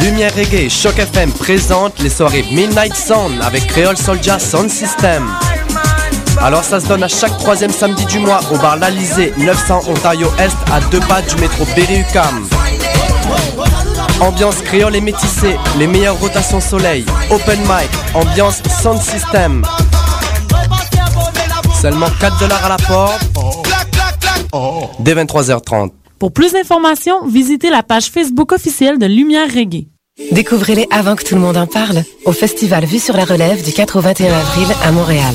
Lumière Reggae Choc FM présentent les soirées Midnight Sound avec Creole Soldier Sound System. Alors ça se donne à chaque troisième samedi du mois au bar L'Alizé, 900 Ontario Est, à deux pas du métro Berry-UQAM. Ambiance créole et métissée, les meilleures rotations soleil, open mic, ambiance sound system. Seulement 4 dollars à la porte. Dès 23h30. Pour plus d'informations, visitez la page Facebook officielle de Lumière Reggae. Découvrez-les avant que tout le monde en parle au Festival Vue sur la Relève du 4 au 21 avril à Montréal.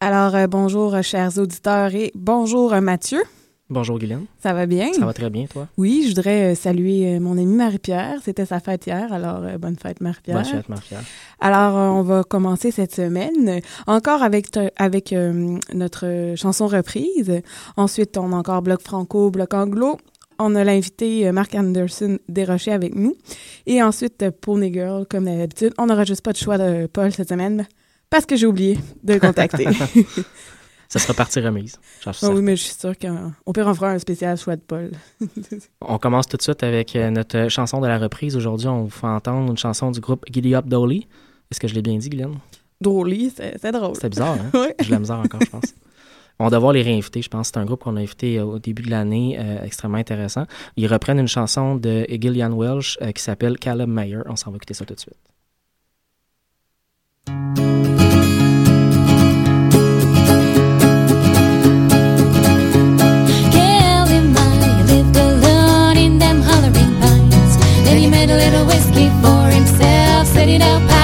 Alors, euh, bonjour, euh, chers auditeurs, et bonjour, euh, Mathieu. Bonjour Guylaine. Ça va bien? Ça va très bien, toi? Oui, je voudrais euh, saluer euh, mon amie Marie-Pierre. C'était sa fête hier, alors euh, bonne fête, Marie-Pierre. Bonne fête, Marie-Pierre. Alors, on va commencer cette semaine encore avec, notre chanson reprise. Ensuite, on a encore Bloc Franco, Bloc Anglo. On a l'invité Mark Anderson Desrochers avec nous. Et ensuite, euh, Pony Girl, comme d'habitude. On n'aura juste pas de choix de Paul cette semaine parce que j'ai oublié de le contacter. Ça sera partie remise. Ah oui, certain. mais je suis sûre qu'au pire, on fera un spécial choix de Paul. On commence tout de suite avec euh, notre chanson de la reprise. Aujourd'hui, on vous fait entendre une chanson du groupe Giddy Up Dolly. Est-ce que je l'ai bien dit, Guylaine? Drôly, c'est c'est drôle. C'était bizarre, hein? Ouais. J'ai de la misère encore, je pense. On va devoir les réinviter, je pense. C'est un groupe qu'on a invité euh, au début de l'année, euh, extrêmement intéressant. Ils reprennent une chanson de Gillian Welsh euh, qui s'appelle Caleb Mayer. On s'en va écouter ça tout de suite. A little whiskey for himself, set it out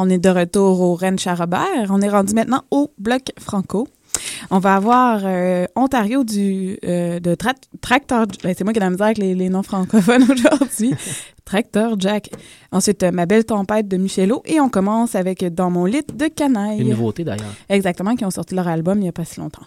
on est de retour au Rennes Charrobert. On est rendu maintenant au bloc franco. On va avoir euh, Ontario du euh, de tra Tracteur. Ben, c'est moi qui ai la misère avec les, les noms francophones aujourd'hui. Tracteur Jack. Ensuite, euh, Ma belle tempête de Michelot. Et on commence avec Dans mon lit de canaille. Une nouveauté d'ailleurs. Exactement, qui ont sorti leur album il n'y a pas si longtemps.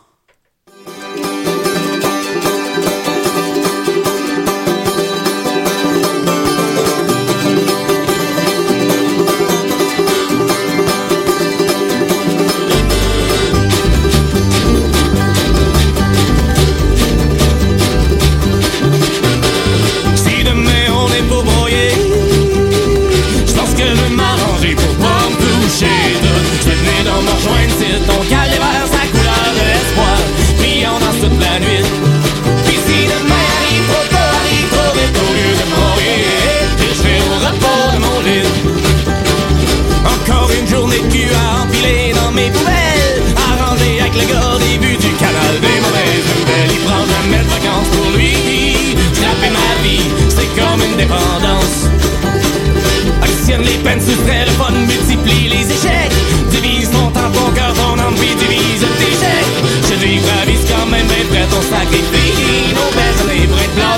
des arrangé avec le gars des buts du canal des mauvaises nouvelles. Il prend jamais de vacances pour lui. Frapper ma vie, c'est comme une dépendance. Actionne les peines, soustrait le fun, multiplie les échecs. Divise mon temps, ton cœur, ton envie, divise tes chèques. Je dégravise quand même, mais prêt ton sacrifice. Nos belles années pour être.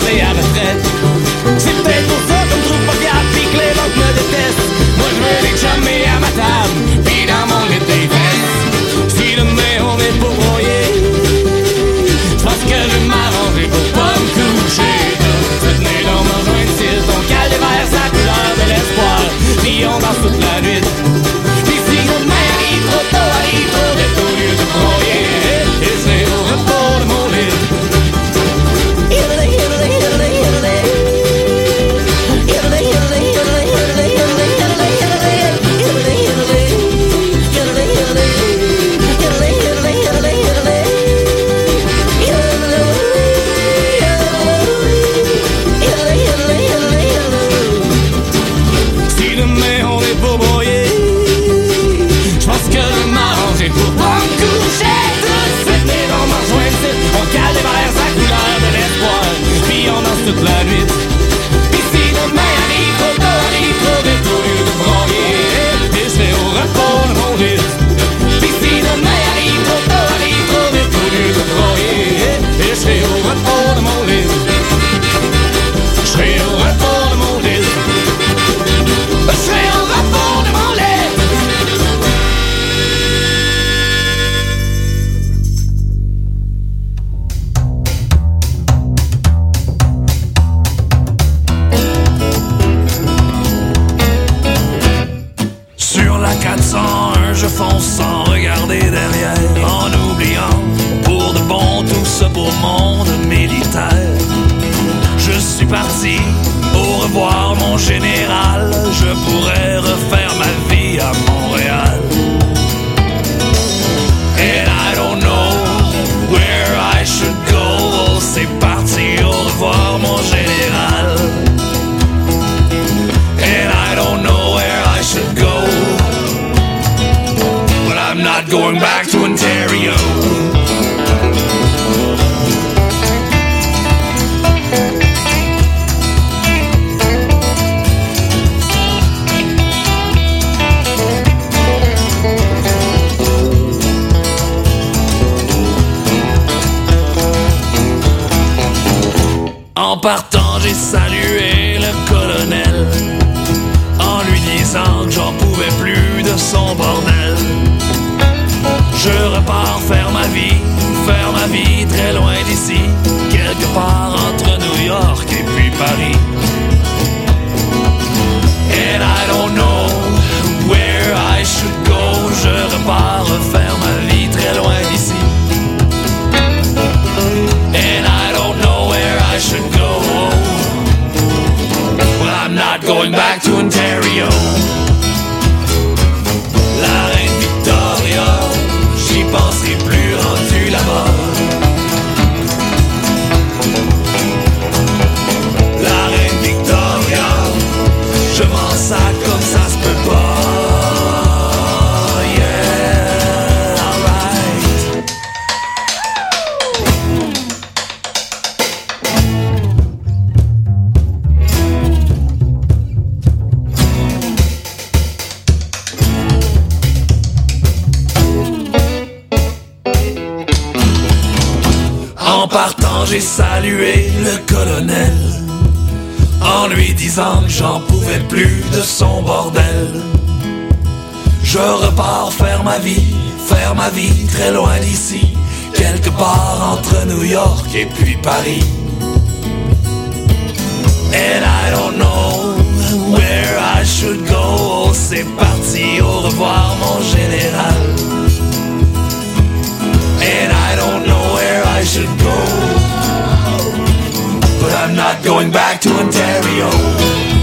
son bordel. Je repars faire ma vie, faire ma vie très loin d'ici, quelque part entre New York et puis Paris. And I don't know where I should go. Oh, c'est parti, au revoir mon général. And I don't know where I should go. But I'm not going back to Ontario.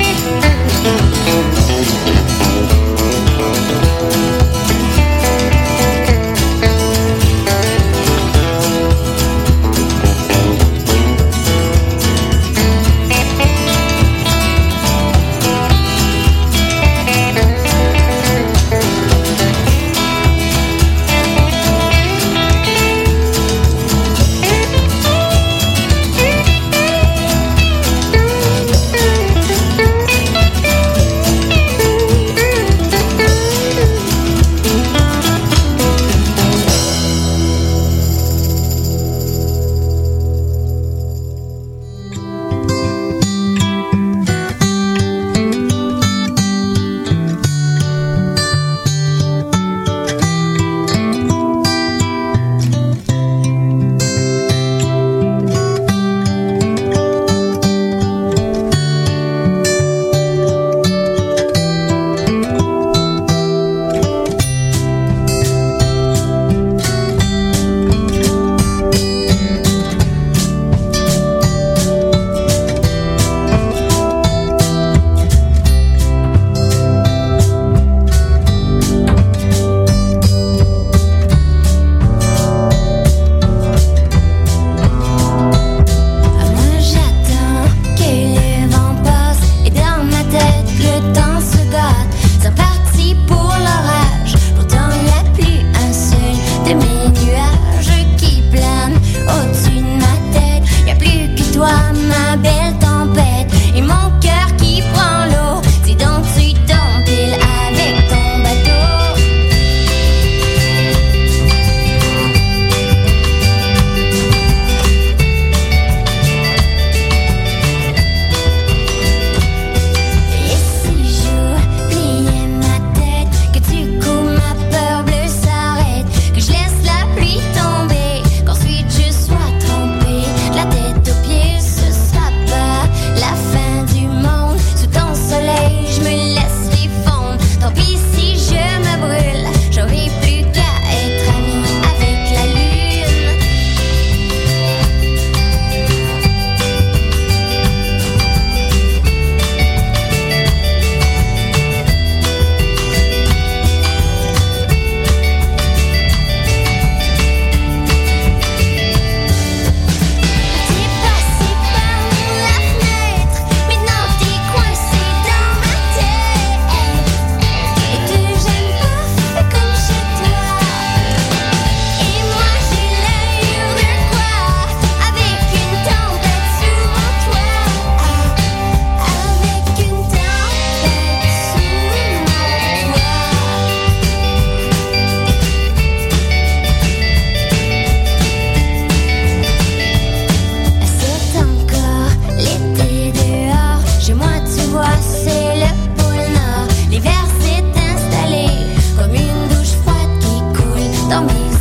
Tommy.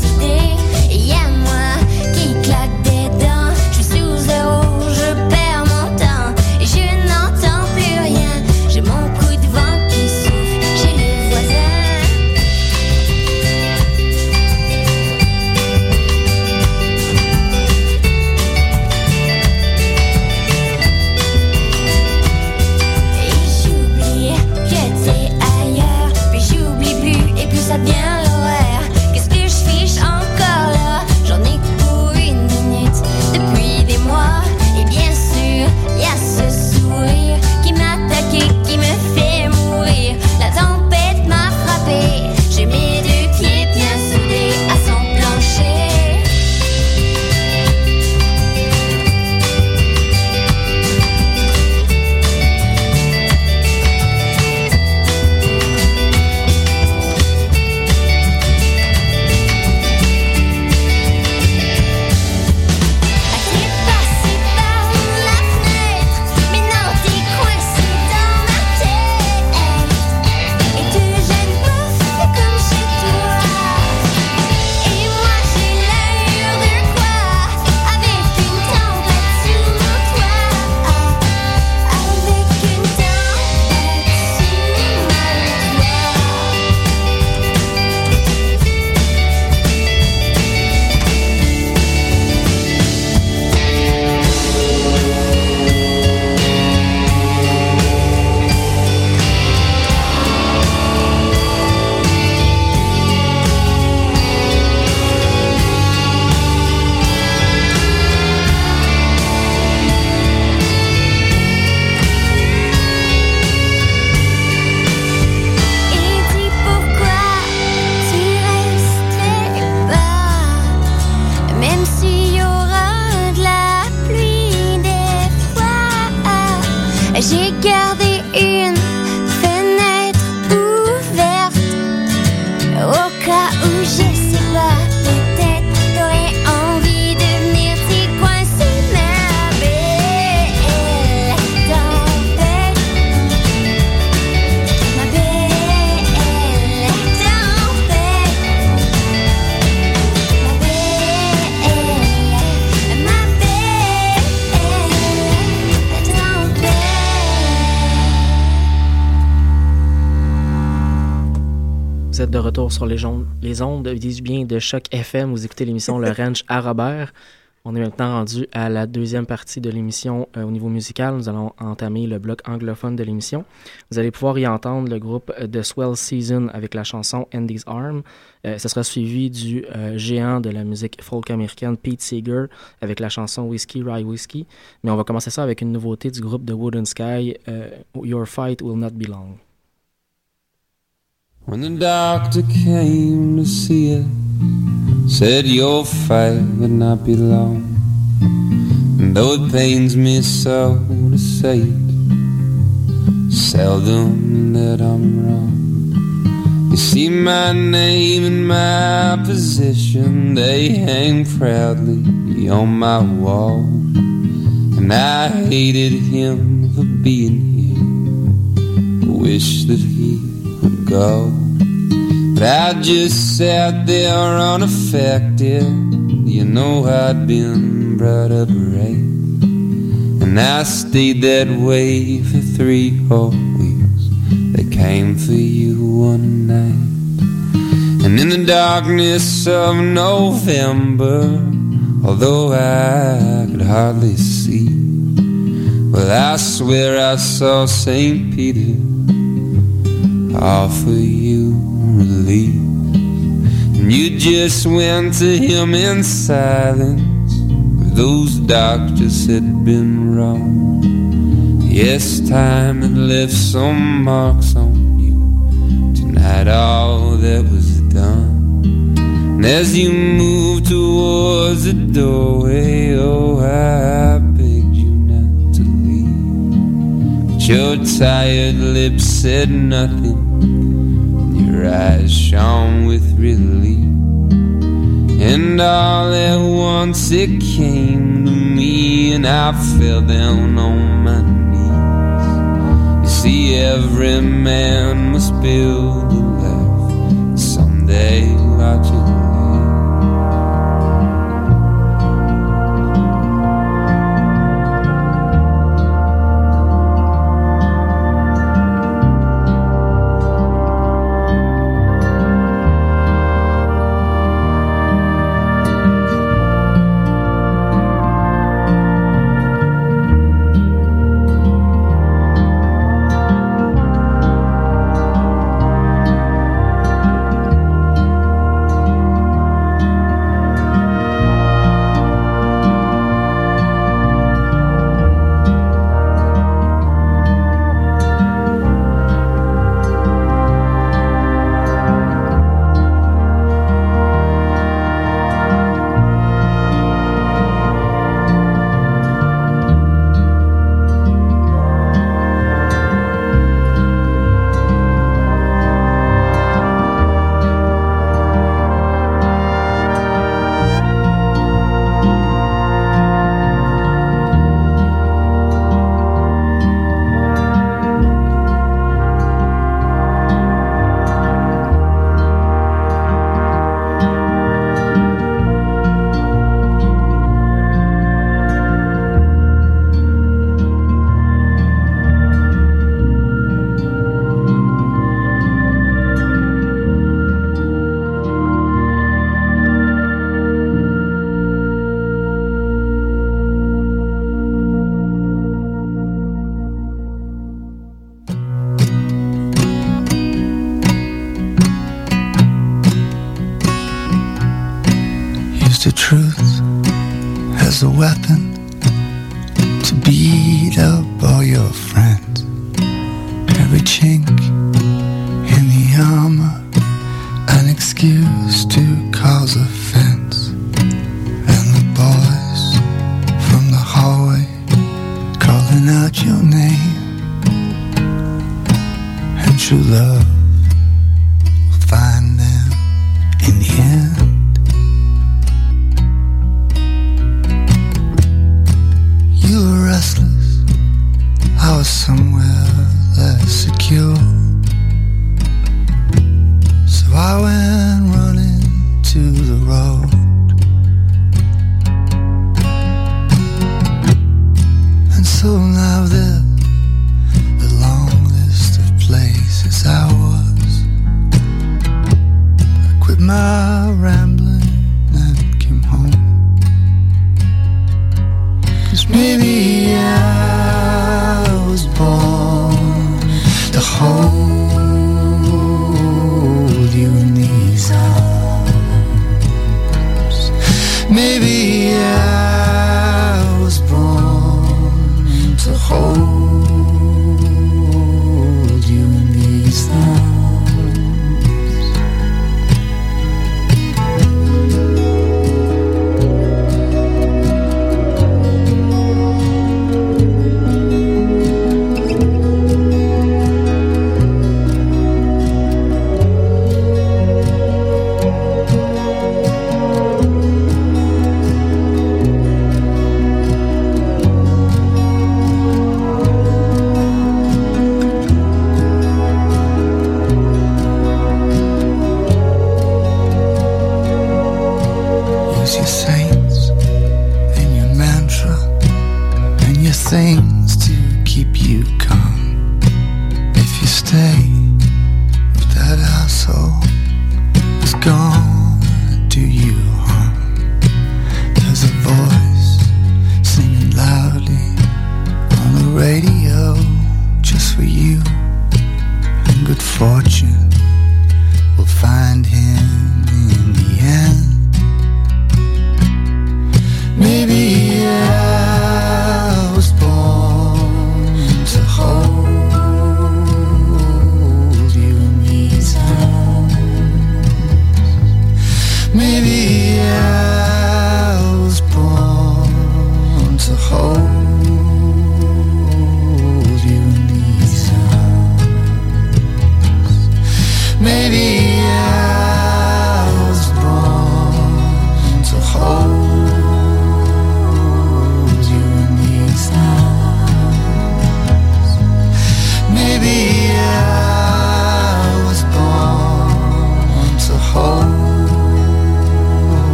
Les, ondes- dis bien, de Choc FM. Vous écoutez l'émission Le Ranch à Robert. On est maintenant rendu à la deuxième partie de l'émission euh, au niveau musical. Nous allons entamer le bloc anglophone de l'émission. Vous allez pouvoir y entendre le groupe euh, The Swell Season avec la chanson Andy's Arm. Euh, ce sera suivi du euh, géant de la musique folk américaine Pete Seeger avec la chanson Whiskey Rye Whiskey. Mais on va commencer ça avec une nouveauté du groupe The Wooden Sky, euh, Your Fight Will Not Be Long. When the doctor came to see her, said your fight would not be long. And though it pains me so to say it, seldom that I'm wrong. You see my name and my position, they hang proudly on my wall. And I hated him for being here, wish that he go. But I just sat there unaffected. You know I'd been brought up right. And I stayed that way for three whole weeks. They came for you one night. And in the darkness of November, although I could hardly see, well, I swear I saw St. Peter offer you relief. And you just went to him in silence. Those doctors had been wrong. Yes, time had left some marks on you. Tonight, all that was done. And as you moved towards the doorway, oh, I begged you not to leave. But your tired lips said nothing. Your eyes shone with relief. And all at once it came to me, and I fell down on my knees. You see, every man must build a life. Someday watch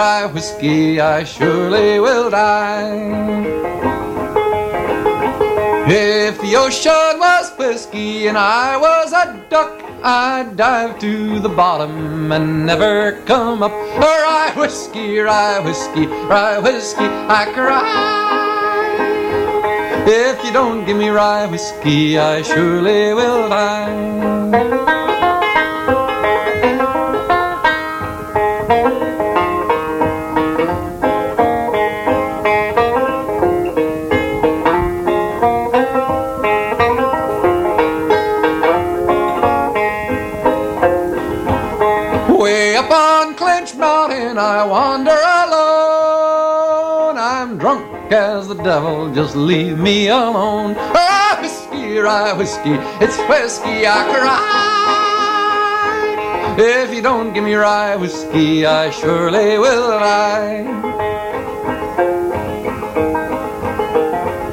rye whiskey, I surely will die. If the ocean was whiskey and I was a duck, I'd dive to the bottom and never come up. Rye whiskey, rye whiskey, rye whiskey, I cry. If you don't give me rye whiskey, I surely will die. Devil, just leave me alone. Rye whiskey, rye whiskey, it's whiskey I cry. If you don't give me rye whiskey, I surely will die.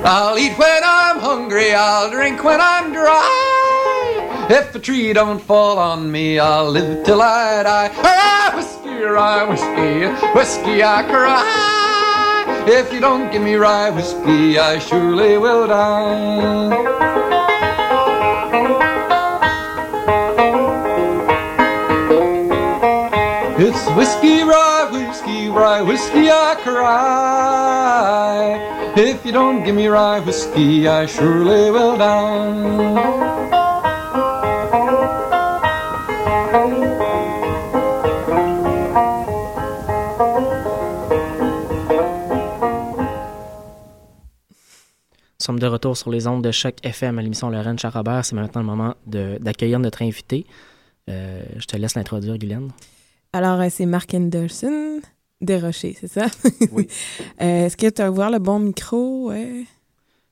I'll eat when I'm hungry, I'll drink when I'm dry. If a tree don't fall on me, I'll live till I die. Rye whiskey, rye whiskey, whiskey I cry. If you don't give me rye whiskey, I surely will die. It's whiskey, rye whiskey, rye whiskey I cry. If you don't give me rye whiskey, I surely will die. Sommes de retour sur les ondes de Choc FM à l'émission Le Rennes Charrobert. C'est maintenant le moment d'accueillir notre invité. Euh, je te laisse l'introduire, Guylaine. Alors, euh, c'est Mark Anderson Desrochers, c'est ça? Oui. Est-ce que tu as ouvert le bon micro? Ouais,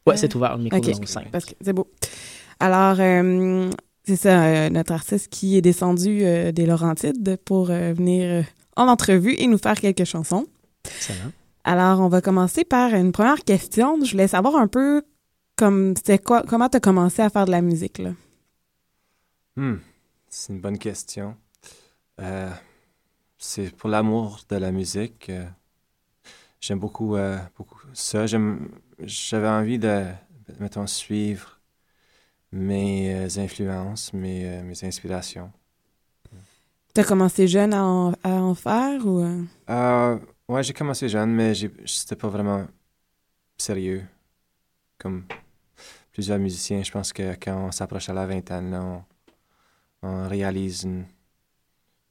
Ouais, c'est ouvert, le micro Ok, zone cinq. Parce que c'est beau. Alors, euh, C'est ça, euh, notre artiste qui est descendu euh, des Laurentides pour euh, venir euh, en entrevue et nous faire quelques chansons. Excellent. Alors, on va commencer par une première question. Je voulais savoir un peu comme c'était quoi, comment tu as commencé à faire de la musique. Là? Hmm, c'est une bonne question. Euh, c'est pour l'amour de la musique. euh, j'aime beaucoup, euh, beaucoup ça. J'aime, j'avais envie de, mettons, suivre mes influences, mes, mes inspirations. Tu as commencé jeune à en, à en faire ou. Ouais, j'ai commencé jeune, mais c'était pas vraiment sérieux. Comme plusieurs musiciens, je pense que quand on s'approche à la vingtaine, là, on, on réalise une,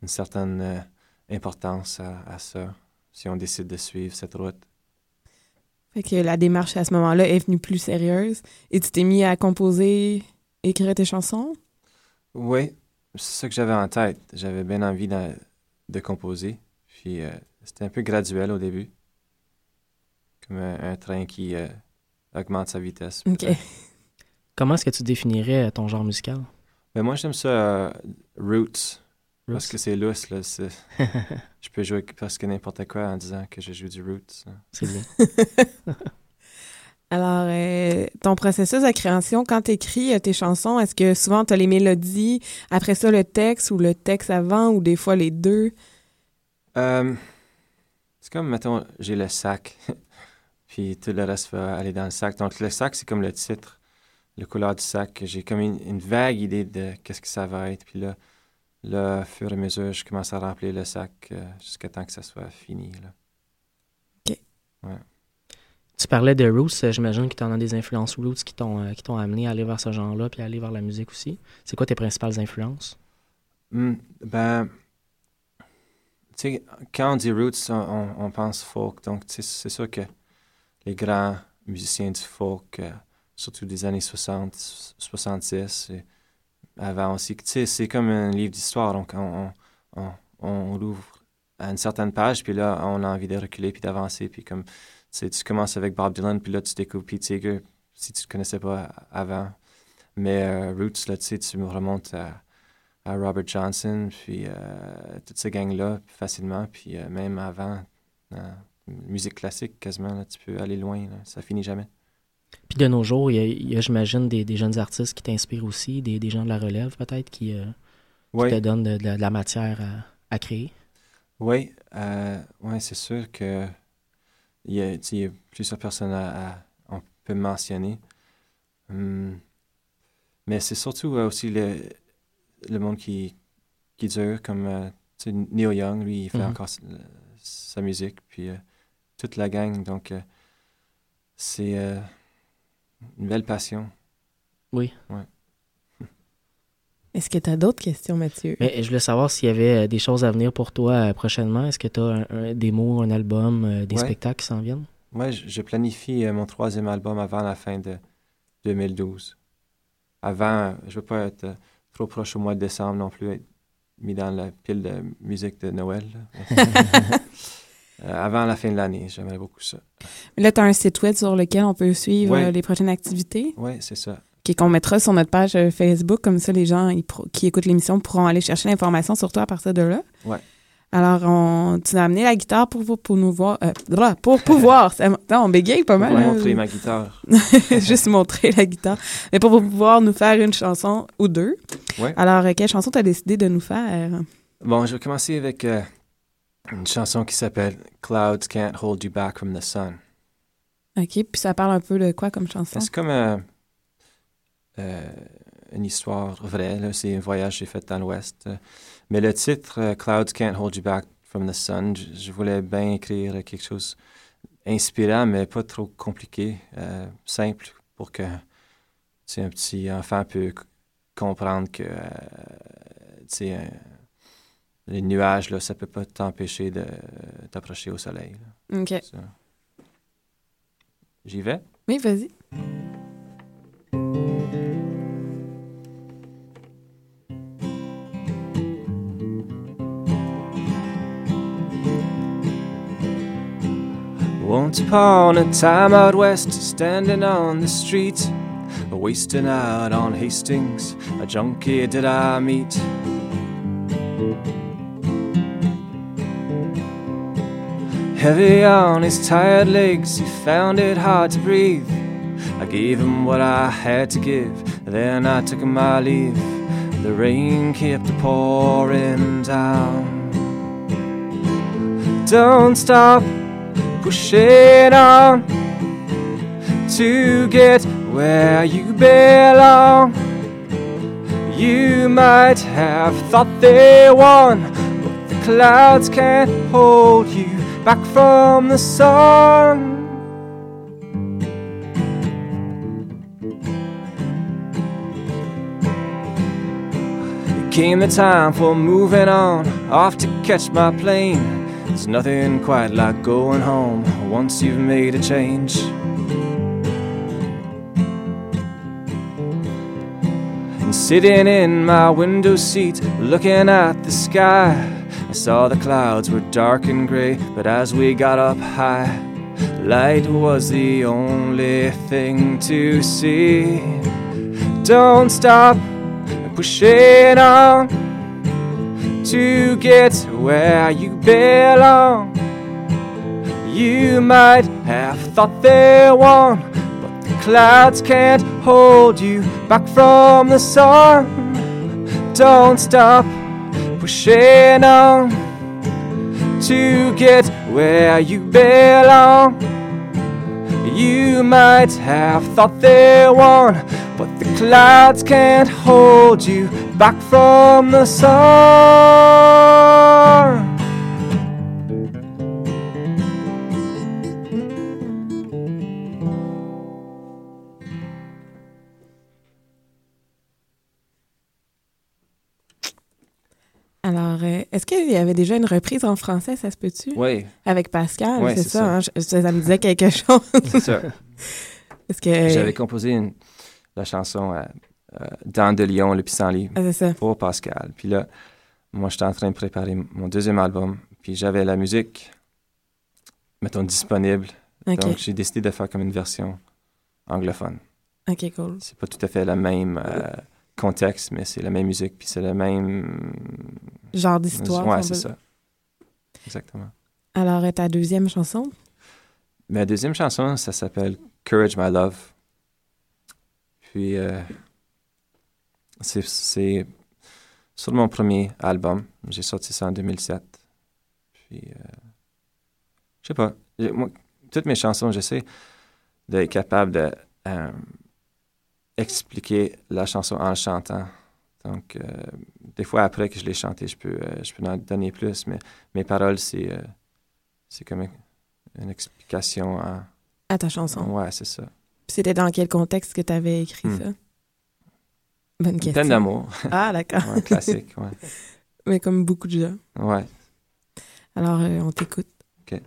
une certaine euh, importance à, à ça, si on décide de suivre cette route. Fait que la démarche à ce moment-là est venue plus sérieuse et tu t'es mis à composer, écrire tes chansons? Oui, c'est ça que j'avais en tête. J'avais bien envie de, de composer. Puis euh, c'était un peu graduel au début. Comme un, un train qui euh, augmente sa vitesse. OK. Comment est-ce que tu définirais ton genre musical? Mais moi, j'aime ça euh, roots, Parce que c'est lousse, là. c'est- je peux jouer presque n'importe quoi en disant que je joue du roots. C'est bien. Alors, euh, ton processus de création, quand tu écris tes chansons, est-ce que souvent tu as les mélodies, après ça le texte ou le texte avant ou des fois les deux? Euh, c'est comme, mettons, j'ai le sac, puis tout le reste va aller dans le sac. Donc, le sac, c'est comme le titre, le couleur du sac. J'ai comme une, une vague idée de qu'est-ce que ça va être. Puis là, là, au fur et à mesure, je commence à remplir le sac euh, jusqu'à temps que ça soit fini. Là. OK. Ouais. Tu parlais de Roots, euh, j'imagine que tu en as des influences Roots qui t'ont euh, qui t'ont amené à aller vers ce genre-là puis à aller vers la musique aussi. C'est quoi tes principales influences? Hmm, ben, sais, quand on dit roots, on, pense folk. Donc, c'est sûr que les grands musiciens du folk, euh, surtout des années 60, 66, et avant aussi, tu sais, c'est comme un livre d'histoire. Donc, on, on, on, l'ouvre à une certaine page, puis là, on a envie de reculer puis d'avancer. Puis comme, tu tu commences avec Bob Dylan, puis là, tu découvres Pete Seeger, si tu ne connaissais pas avant. Mais euh, Roots, là, tu sais, tu me remontes à à Robert Johnson, puis euh, toute cette gang-là, facilement, puis euh, même avant, musique classique, quasiment, là, tu peux aller loin, là, ça finit jamais. Puis de nos jours, il y a, j'imagine, des, des jeunes artistes qui t'inspirent aussi, des, des gens de la relève peut-être qui, euh, qui Oui. te donnent de, de la- de la matière à, à créer. Oui, euh, ouais, c'est sûr que il y a, il y a plusieurs personnes à, à- on peut mentionner. Hum, mais c'est surtout euh, aussi le, le monde qui, qui dure, comme euh, Neil Young, lui, il fait Mhm. encore s- le- sa musique, puis euh, toute la gang. Donc, euh, c'est euh, une belle passion. Oui. Ouais. Est-ce que tu as d'autres questions, Mathieu? Mais je voulais savoir s'il y avait des choses à venir pour toi euh, prochainement. Est-ce que tu as des mots, un album, euh, des Ouais. spectacles qui s'en viennent? Moi, je, je planifie euh, mon troisième album avant la fin de 2012. Avant, je veux pas être euh, trop proche au mois de décembre non plus, être mis dans la pile de musique de Noël. Euh, avant la fin de l'année, j'aimerais beaucoup ça. Là, tu as un site web sur lequel on peut suivre Ouais. euh, les prochaines activités? Oui, c'est ça. qu'on mettra sur notre page euh, Facebook. Comme ça, les gens ils qui écoutent l'émission pourront aller chercher l'information sur toi à partir de là. Ouais. Alors, on, tu as amené la guitare pour, vous- pour nous voir. euh, pour pouvoir. ça- on bégaye pas Pour mal. vous hein. montrer ma guitare. Juste montrer la guitare. Mais pour pouvoir nous faire une chanson ou deux. Ouais. Alors, euh, quelle chanson tu as décidé de nous faire? Bon, je vais commencer avec euh, une chanson qui s'appelle Clouds Can't Hold You Back from the Sun. OK. Puis ça parle un peu de quoi comme chanson? C'est comme euh, euh, une histoire vraie. C'est un voyage que j'ai fait dans l'Ouest. Euh, Mais le titre, euh, Clouds Can't Hold You Back from the Sun, je, je voulais bien écrire quelque chose inspirant, mais pas trop compliqué, euh, simple, pour que un petit enfant peut c- comprendre que euh, euh, les nuages, là, ça peut pas t'empêcher de t'approcher au soleil. là. OK. J'y vais? Oui, vas-y. Upon a time out west, standing on the street, wasting out on Hastings. A junkie did I meet. Heavy on his tired legs, he found it hard to breathe. I gave him what I had to give, then I took my leave. The rain kept pouring down. Don't stop pushing on to get where you belong. You might have thought they won, but the clouds can't hold you back from the sun. It came the time for moving on, off to catch my plane. There's nothing quite like going home once you've made a change. And sitting in my window seat, looking at the sky, I saw the clouds were dark and gray, but as we got up high, light was the only thing to see. Don't stop pushing on to get where you belong. You might have thought they won, but the clouds can't hold you back from the sun. Don't stop pushing on to get where you belong. You might have thought they won, but the clouds can't hold you back from the sun. Alors, euh, est-ce qu'il y avait déjà une reprise en français, ça se peut-tu? Oui. Avec Pascal, Oui, c'est ça. ça. hein? Je- ça, ça me disait quelque chose. C'est ça. Est-ce que... J'avais composé une- la chanson euh, euh, de Lyon, le pissenlit Ah, ça. pour Pascal. Puis là, moi, j'étais en train de préparer mon deuxième album. Puis j'avais la musique, mettons, disponible. Donc, j'ai décidé de faire comme une version anglophone. OK, cool. C'est pas tout à fait le même euh, contexte, mais c'est la même musique. Puis c'est le même. Genre d'histoire, Ouais, c'est ça. Exactement. Alors, euh, ta deuxième chanson? Ma deuxième chanson, ça s'appelle Courage My Love. Puis, euh, c'est- sur mon premier album. J'ai sorti ça en 2007. Puis, euh, je sais pas. Moi, toutes mes chansons, j'essaie d'être capable de euh, expliquer la chanson en le chantant. Donc, euh, des fois, après que je l'ai chanté, je peux, je peux en donner plus, mais mes paroles, c'est c'est comme une- explication en, À ta chanson. Ouais, c'est ça. C'était dans quel contexte que tu avais écrit Hmm. ça? Bonne question. D'amour. Ah, d'accord. Ouais, classique, ouais. Mais comme beaucoup de gens. Ouais. Alors, euh, on t'écoute. OK.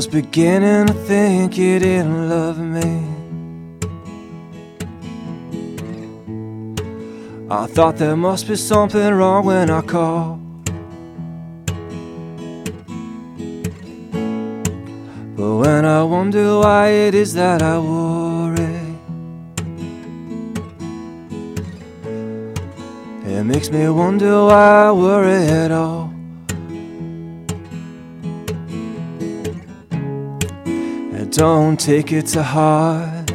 Was beginning to think you didn't love me. I thought there must be something wrong when I called. But when I wonder why it is that I worry, it makes me wonder why I worry at all. Don't take it to heart.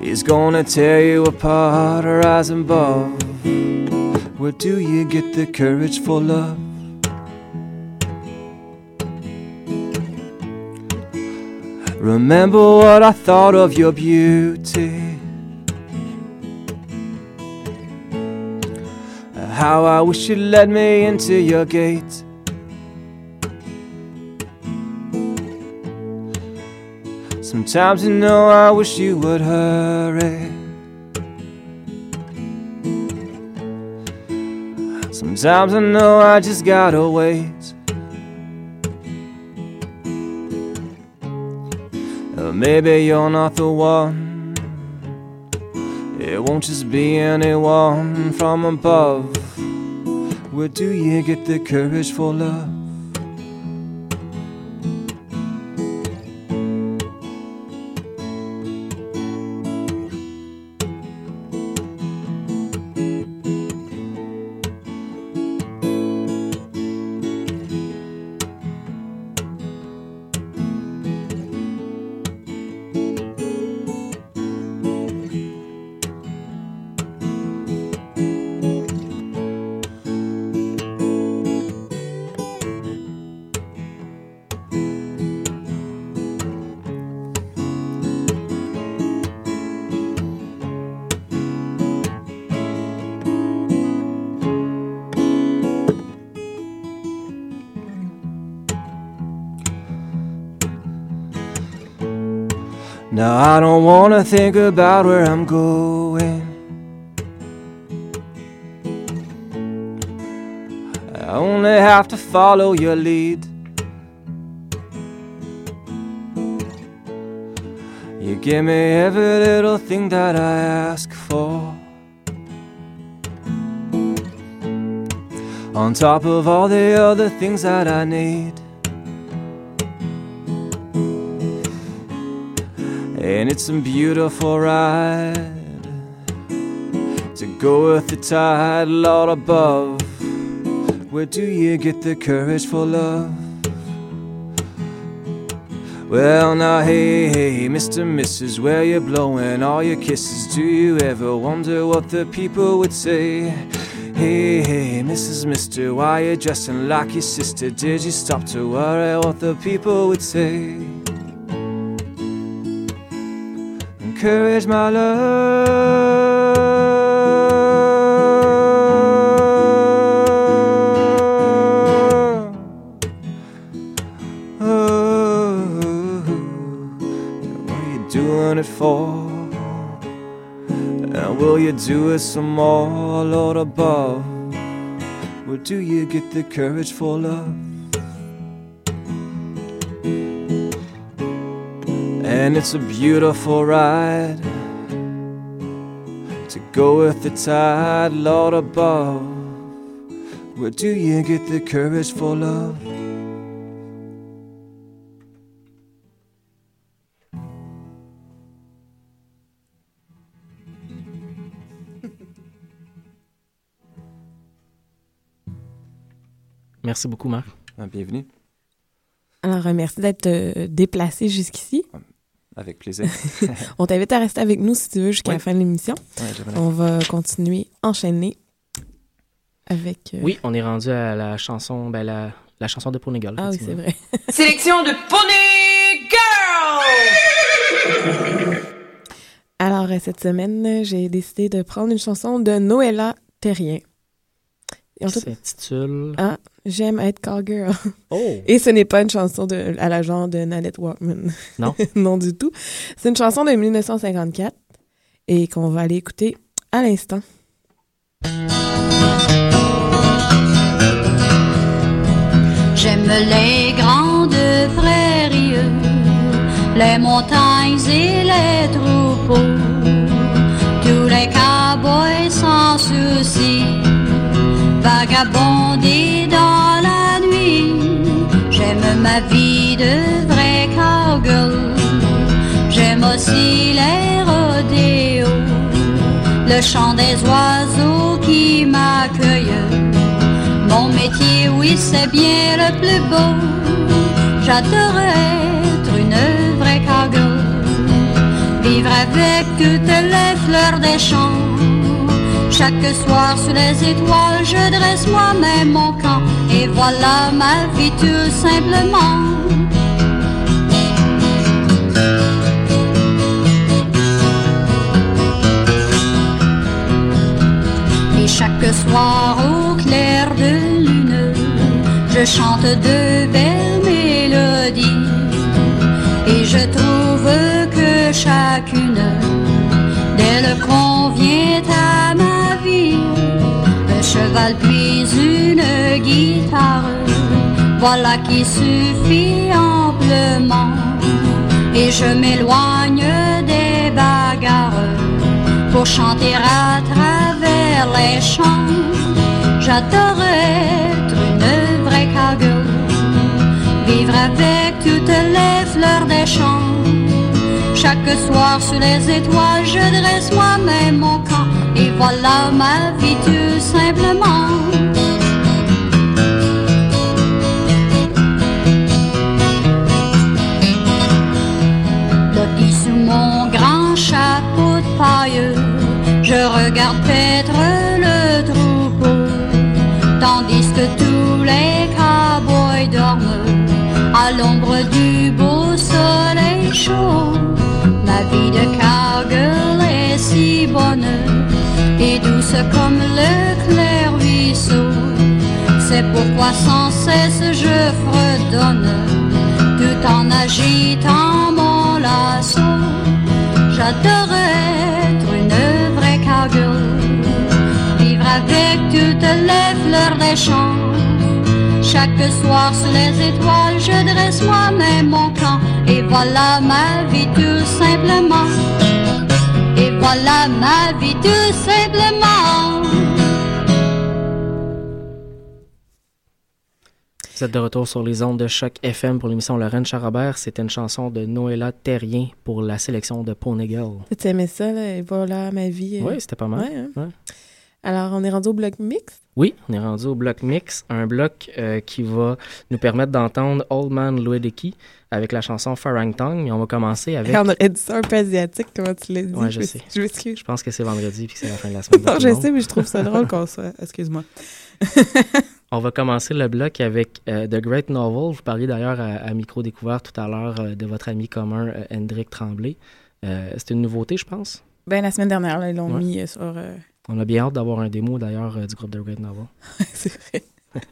He's gonna tear you apart, rise above. Where do you get the courage for love? Remember what I thought of your beauty. How I wish you'd let me into your gate. Sometimes you know I wish you would hurry. Sometimes I know I just gotta wait. Or maybe you're not the one. It won't just be anyone from above. Where do you get the courage for love? Now I don't wanna think about where I'm going. I only have to follow your lead. You give me every little thing that I ask for. On top of all the other things that I need. And it's a beautiful ride to go with the tide, Lord above. Where do you get the courage for love? Well, now, hey, hey, Mr. Mrs., where you blowing all your kisses? Do you ever wonder what the people would say? Hey, hey, Mrs. Mister, why you dressing like your sister? Did you stop to worry what the people would say? Encourage my love. Oh, what are you doing it for? And will you do it some more, Lord above? Where do you get the courage for love? And it's a beautiful ride to go with the tide, Lord above. Where do you get the courage for love? Merci beaucoup, Marc. Bienvenue. Alors, euh, merci d'être euh, déplacé jusqu'ici. Avec plaisir. On t'invite à rester avec nous si tu veux jusqu'à Oui. la fin de l'émission. Ouais. On va continuer, enchaîner avec... euh, Oui, on est rendu à la chanson, ben, la, la chanson de Ponygal. Ah oui, c'est vrai. Sélection de Pony Girl! Alors, euh, cette semaine, j'ai décidé de prendre une chanson de Noëlla Terrien. Qui s'intitule... Ah, J'aime être cowgirl. Oh! Et ce n'est pas une chanson de, à la genre de Nanette Walkman. Non? non du tout. C'est une chanson de 1954 et qu'on va aller écouter à l'instant. J'aime les grandes prairies, les montagnes et les troupeaux, tous les cowboys sans souci, vagabonder dans la nuit. J'aime ma vie de vrai cowgirl, j'aime aussi les rodéos, le chant des oiseaux qui m'accueillent. Mon métier, oui, c'est bien le plus beau. J'adorerais être une vraie cowgirl. Vivre avec toutes les fleurs des champs. Chaque soir sous les étoiles, je dresse moi-même mon camp. Et voilà ma vie tout simplement. Et chaque soir au clair de lune, je chante de belles mélodies. Et je trouve que chacune d'elles convient à cheval puis une guitare, voilà qui suffit amplement. Et je m'éloigne des bagarres pour chanter à travers les champs. J'adorais être une vraie cowgirl, vivre avec toutes les fleurs des champs. Chaque soir sous les étoiles, je dresse moi-même voilà ma vie tout simplement. Blotti sous mon grand chapeau de paille, je regarde paître le troupeau, tandis que tous les cowboys dorment à l'ombre du beau soleil chaud. Ma vie de cowgirl est si bonne et douce comme le clair ruisseau. C'est pourquoi sans cesse je fredonne tout en agitant mon lasso. J'adorais être une vraie cowgirl, vivre avec toutes les fleurs des champs. Chaque soir sous les étoiles, je dresse moi-même mon camp. Et voilà ma vie tout simplement. Voilà ma vie tout simplement. Vous êtes de retour sur les ondes de choc FM pour l'émission Lorraine Charabert. C'était une chanson de Noëlla Terrien pour la sélection de Pony Girl. Tu aimais ça, là, et voilà ma vie. euh. Oui, c'était pas mal. Ouais, hein. Ouais. Alors, on est rendu au bloc mix? Oui, on est rendu au bloc mix, un bloc euh, qui va nous permettre d'entendre Old Man Luedeki avec la chanson Farang Tong. Et on va commencer avec. On aurait dit ça un peu asiatique, comment tu l'as dit. Ouais, je sais. Je m'excuse. Je pense que c'est vendredi puis que c'est la fin de la semaine. Non, je sais, mais je trouve ça drôle qu'on soit. Excuse-moi. On va commencer le bloc avec euh, The Great Novel. Vous parliez d'ailleurs à, à Micro Découvert tout à l'heure euh, de votre ami commun euh, Hendrik Tremblay. Euh, c'est une nouveauté, je pense? Ben, la semaine dernière, là, ils l'ont Ouais. mis sur. On a bien hâte d'avoir un démo d'ailleurs du groupe The Great Novel. c'est vrai.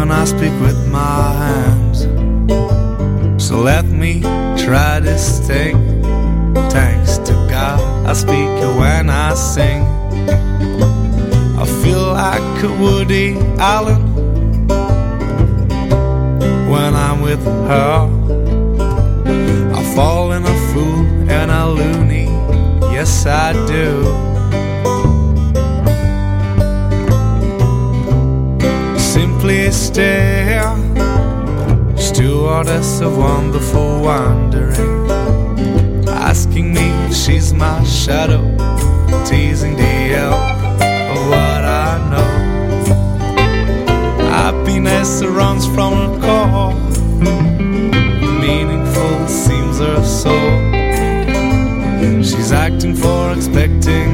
when I speak with my hands. So let me try this thing. Thanks to God, I speak when I sing. I feel like a Woody Allen when I'm with her. I fall in a fool and a loony, yes I do. Stare. Stewardess of wonderful wandering, asking me if she's my shadow, teasing the elf of what I know. Happiness runs from her core, meaningful seems her soul. She's acting for expecting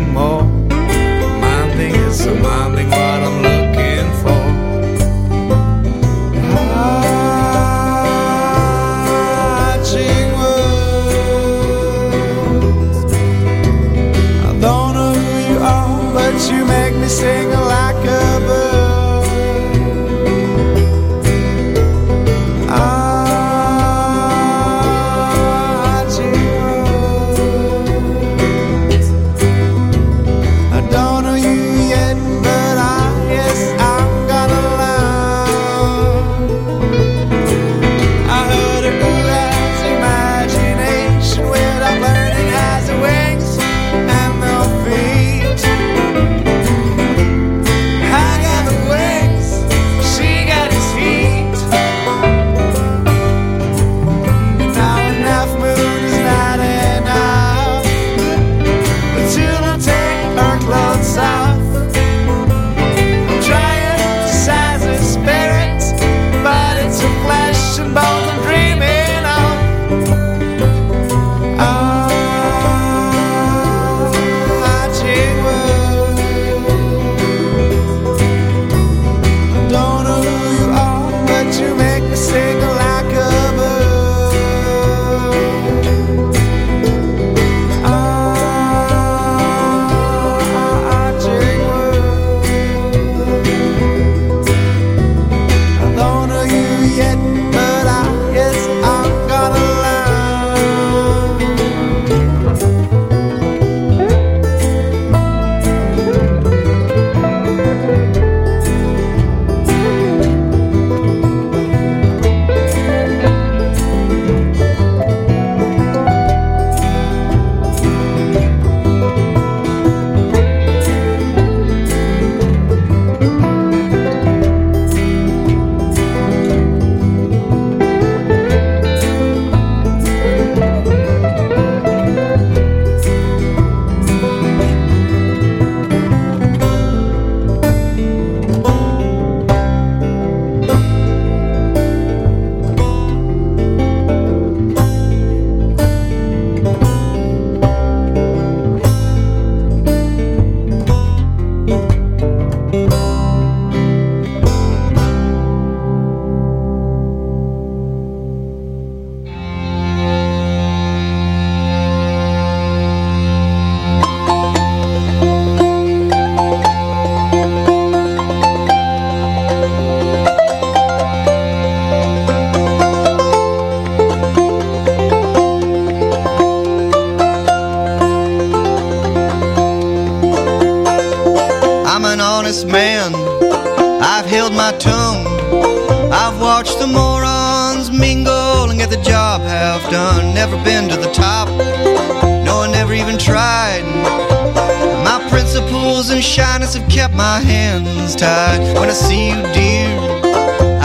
shyness have kept my hands tied. When I see you, dear,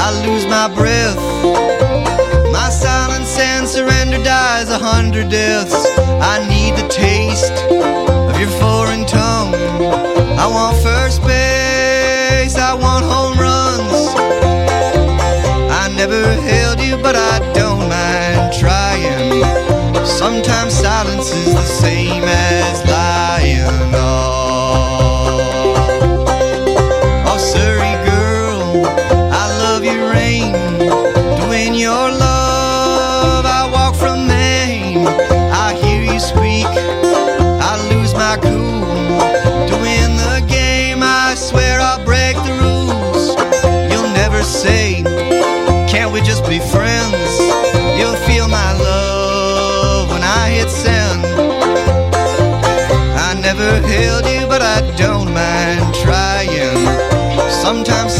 I lose my breath. My silence and surrender dies a hundred deaths. I need the taste of your foreign tongue. I want first base, I want home runs. I never held you, but I don't mind trying. Sometimes silence is the same as lying. Oh, Sometimes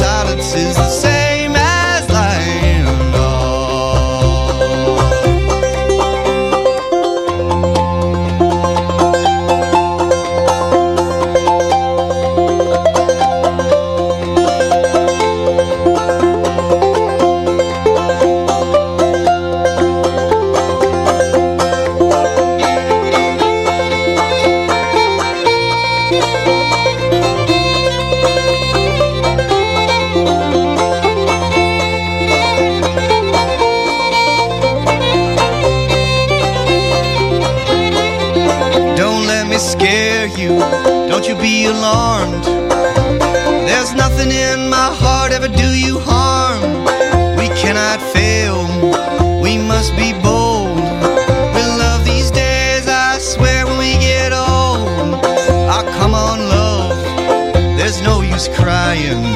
use.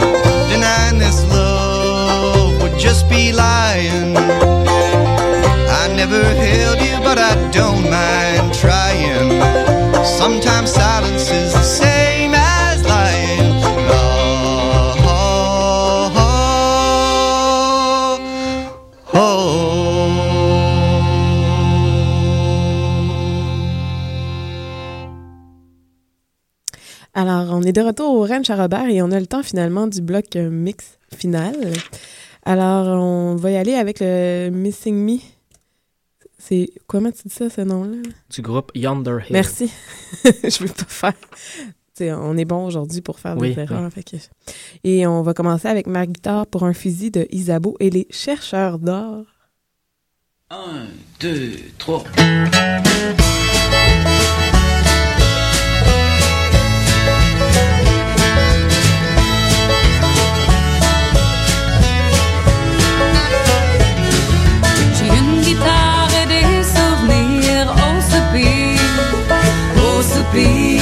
Denying this love would just be lying. I never held you, but I don't mind trying. Sometimes silence is the same de retour au Ranch à Robert et on a le temps finalement du bloc euh, mix final. Alors, on va y aller avec le Missing Me. C'est comment tu dis ça, ce nom-là? Du groupe Yonder Hill. Merci. Je veux pas faire. T'sais, on est bon aujourd'hui pour faire Oui, des erreurs. oui. fait que- Et on va commencer avec ma guitare pour un fusil de Isabeau et les chercheurs d'or. Un, deux, trois. Soupir.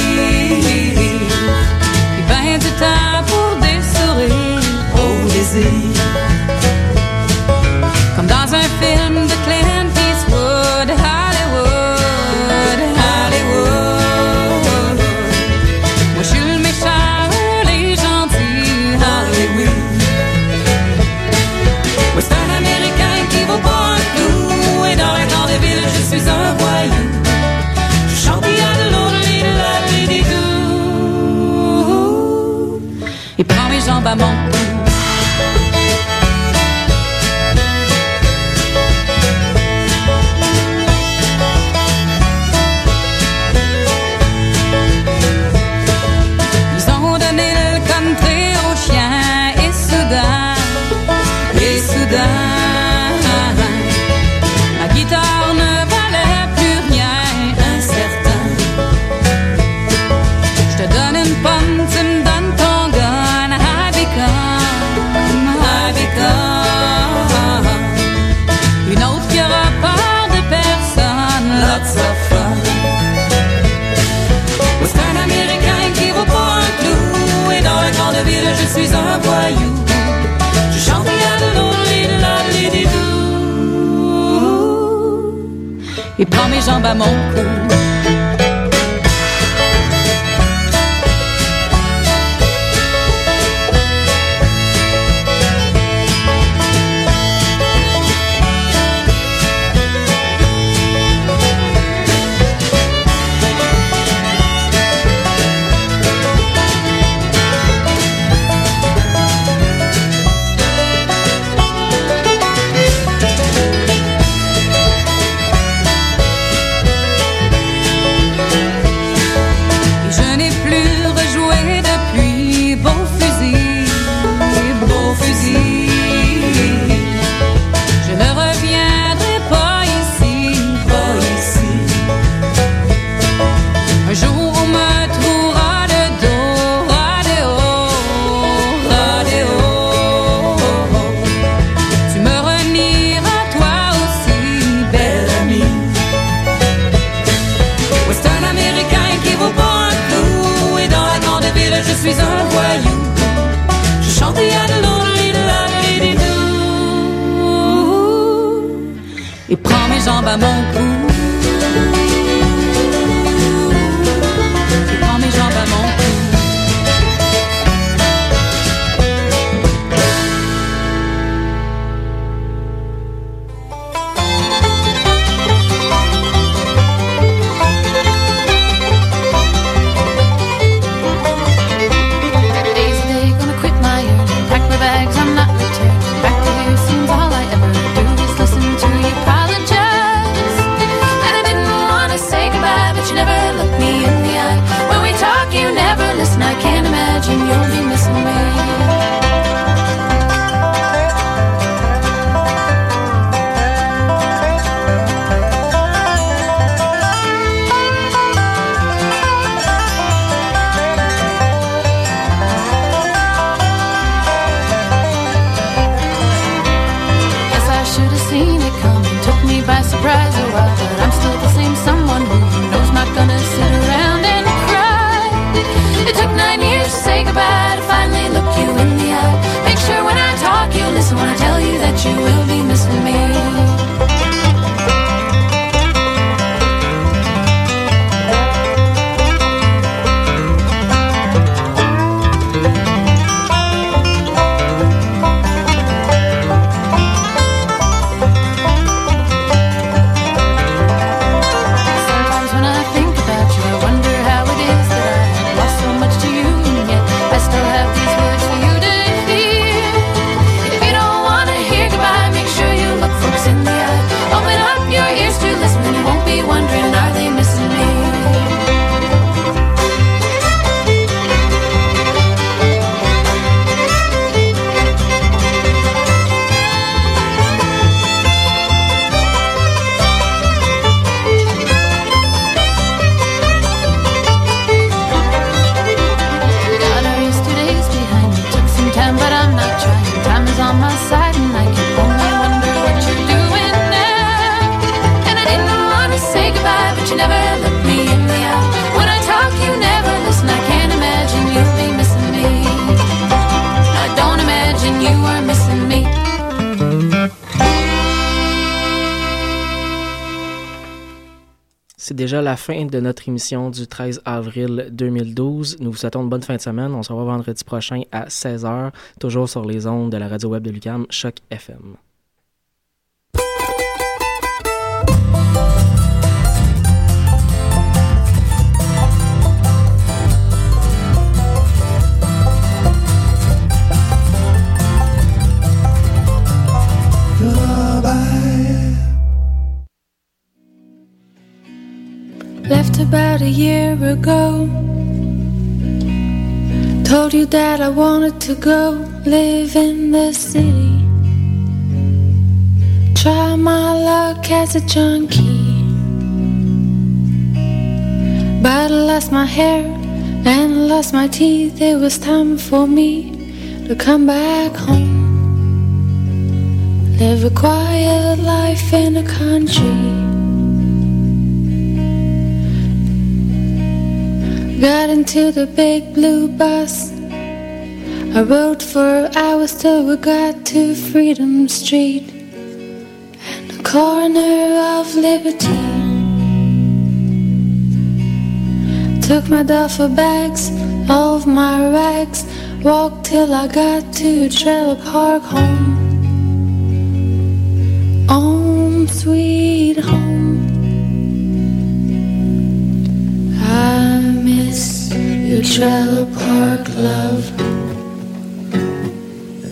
Puis ben du temps pour des sourires, au désir. Comme dans un film de Clint Eastwood, Hollywood, Hollywood. Moi je suis le méchant, les gentils, Hollywood. Moi, c'est un Américain qui vaut pas un clou Et dans les grandes villes, je suis un voyou Et prends mes jambes à mon Et prends mes jambes à mon cou je suis un voyou. Je chante à de l'eau, et prends mes jambes à mon cou. Can't imagine wondering, fin de notre émission du 13 avril 2012. Nous vous souhaitons une bonne fin de semaine. On se revoit vendredi prochain à 16h, toujours sur les ondes de la radio web de Lucam, Choc FM. Left about a year ago. Told you that I wanted to go live in the city. Try my luck as a junkie. But I lost my hair and lost my teeth. It was time for me to come back home. Live a quiet life in the country. Got into the big blue bus. I rode for hours till we got to Freedom Street and the corner of Liberty. Took my duffel bags, all of my rags, walked till I got to Trailer Park home. Home, sweet home. Your trailer park love.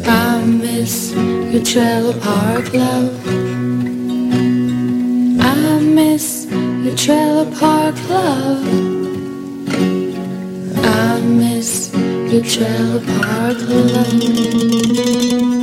I miss your trailer park love. I miss your trailer park love. I miss your trailer park love.